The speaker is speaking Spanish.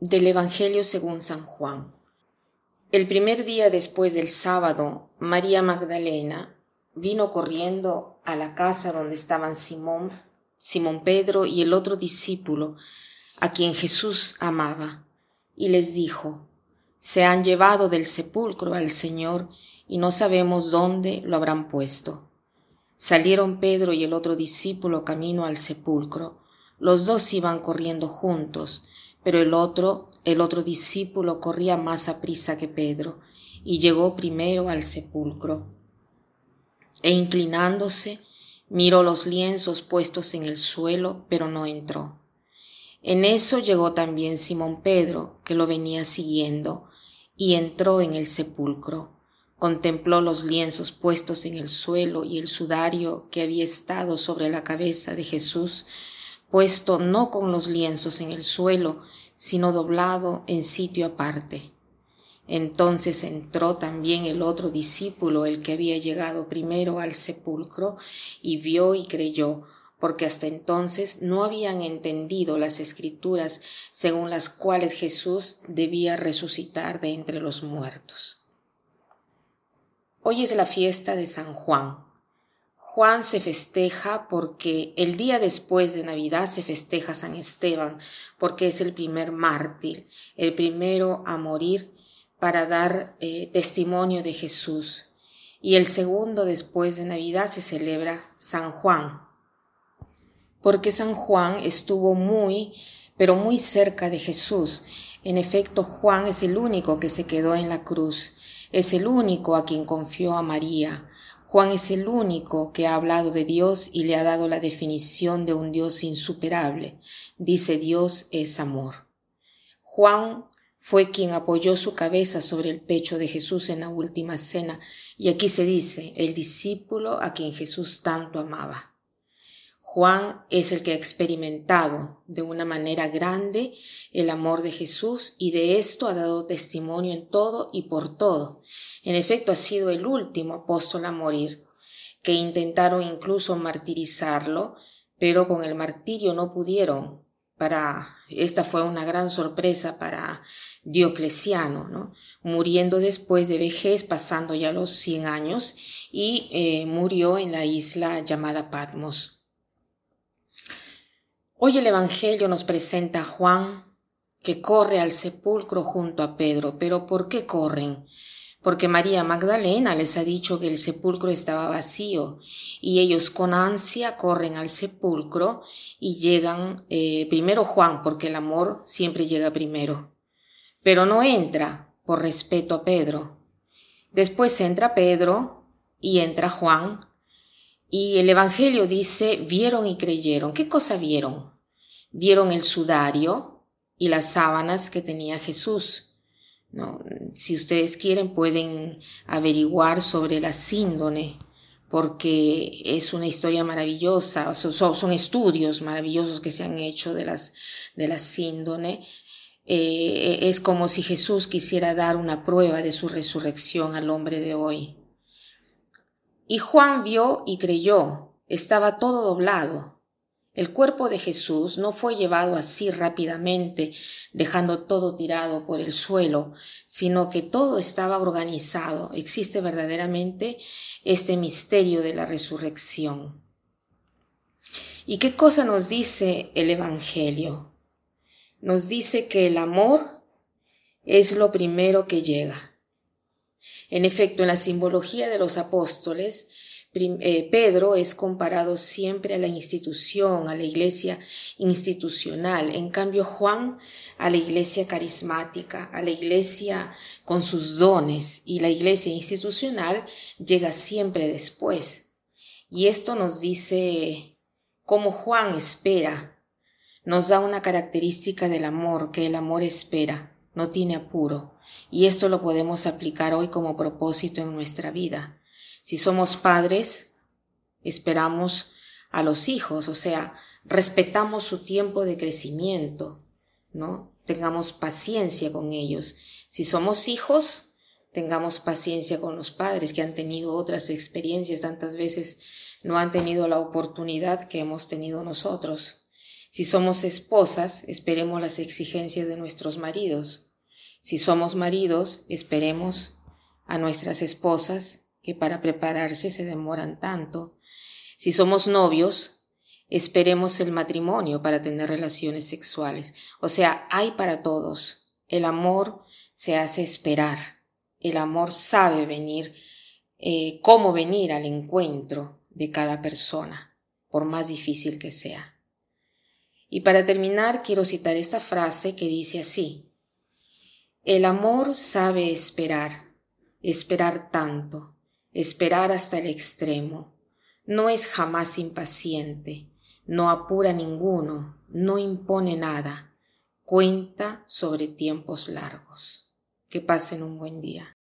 Del Evangelio según San Juan. El primer día después del sábado, María Magdalena vino corriendo a la casa donde estaban Simón, Simón Pedro y el otro discípulo, a quien Jesús amaba, y les dijo, Se han llevado del sepulcro al Señor y no sabemos dónde lo habrán puesto. Salieron Pedro y el otro discípulo camino al sepulcro. Los dos iban corriendo juntos, pero el otro, el otro discípulo corría más a prisa que Pedro, y llegó primero al sepulcro. E inclinándose, miró los lienzos puestos en el suelo, pero no entró. En eso llegó también Simón Pedro, que lo venía siguiendo, y entró en el sepulcro. Contempló los lienzos puestos en el suelo y el sudario que había estado sobre la cabeza de Jesús, puesto no con los lienzos en el suelo, sino doblado en sitio aparte. Entonces entró también el otro discípulo, el que había llegado primero al sepulcro, y vio y creyó, porque hasta entonces no habían entendido las escrituras según las cuales Jesús debía resucitar de entre los muertos. Hoy es la fiesta de San Juan, Juan se festeja porque el día después de Navidad se festeja San Esteban, porque es el primer mártir, el primero a morir para dar eh, testimonio de Jesús. Y el segundo después de Navidad se celebra San Juan, porque San Juan estuvo muy, pero muy cerca de Jesús. En efecto, Juan es el único que se quedó en la cruz, es el único a quien confió a María, Juan es el único que ha hablado de Dios y le ha dado la definición de un Dios insuperable. Dice Dios es amor. Juan fue quien apoyó su cabeza sobre el pecho de Jesús en la última cena, y aquí se dice, el discípulo a quien Jesús tanto amaba. Juan es el que ha experimentado de una manera grande el amor de Jesús y de esto ha dado testimonio en todo y por todo. En efecto, ha sido el último apóstol a morir, que intentaron incluso martirizarlo, pero con el martirio no pudieron. Para esta fue una gran sorpresa para Diocleciano, ¿no? muriendo después de vejez, pasando ya los 100 años, y eh, murió en la isla llamada Patmos. Hoy el Evangelio nos presenta a Juan que corre al sepulcro junto a Pedro. ¿Pero por qué corren? Porque María Magdalena les ha dicho que el sepulcro estaba vacío y ellos con ansia corren al sepulcro y llegan eh, primero Juan, porque el amor siempre llega primero. Pero no entra por respeto a Pedro. Después entra Pedro y entra Juan y el Evangelio dice, vieron y creyeron. ¿Qué cosa vieron? Vieron el sudario y las sábanas que tenía Jesús. ¿no? Si ustedes quieren pueden averiguar sobre la síndone, porque es una historia maravillosa, son, estudios maravillosos que se han hecho de las, de la síndone. Eh, es como si Jesús quisiera dar una prueba de su resurrección al hombre de hoy. Y Juan vio y creyó, estaba todo doblado. El cuerpo de Jesús no fue llevado así rápidamente, dejando todo tirado por el suelo, sino que todo estaba organizado. Existe verdaderamente este misterio de la resurrección. ¿Y qué cosa nos dice el Evangelio? Nos dice que el amor es lo primero que llega. En efecto, en la simbología de los apóstoles, eh, Pedro es comparado siempre a la institución, a la iglesia institucional. En cambio, Juan a la iglesia carismática, a la iglesia con sus dones y la iglesia institucional llega siempre después. Y esto nos dice cómo Juan espera, nos da una característica del amor, que el amor espera no tiene apuro. Y esto lo podemos aplicar hoy como propósito en nuestra vida. Si somos padres, esperamos a los hijos, o sea, respetamos su tiempo de crecimiento, ¿no? Tengamos paciencia con ellos. Si somos hijos, tengamos paciencia con los padres que han tenido otras experiencias, tantas veces no han tenido la oportunidad que hemos tenido nosotros. Si somos esposas, esperemos las exigencias de nuestros maridos. Si somos maridos, esperemos a nuestras esposas que para prepararse se demoran tanto. Si somos novios, esperemos el matrimonio para tener relaciones sexuales. O sea, hay para todos. El amor se hace esperar. El amor sabe venir, eh, cómo venir al encuentro de cada persona, por más difícil que sea. Y para terminar, quiero citar esta frase que dice así. El amor sabe esperar, esperar tanto, esperar hasta el extremo. No es jamás impaciente, no apura ninguno, no impone nada, cuenta sobre tiempos largos. Que pasen un buen día.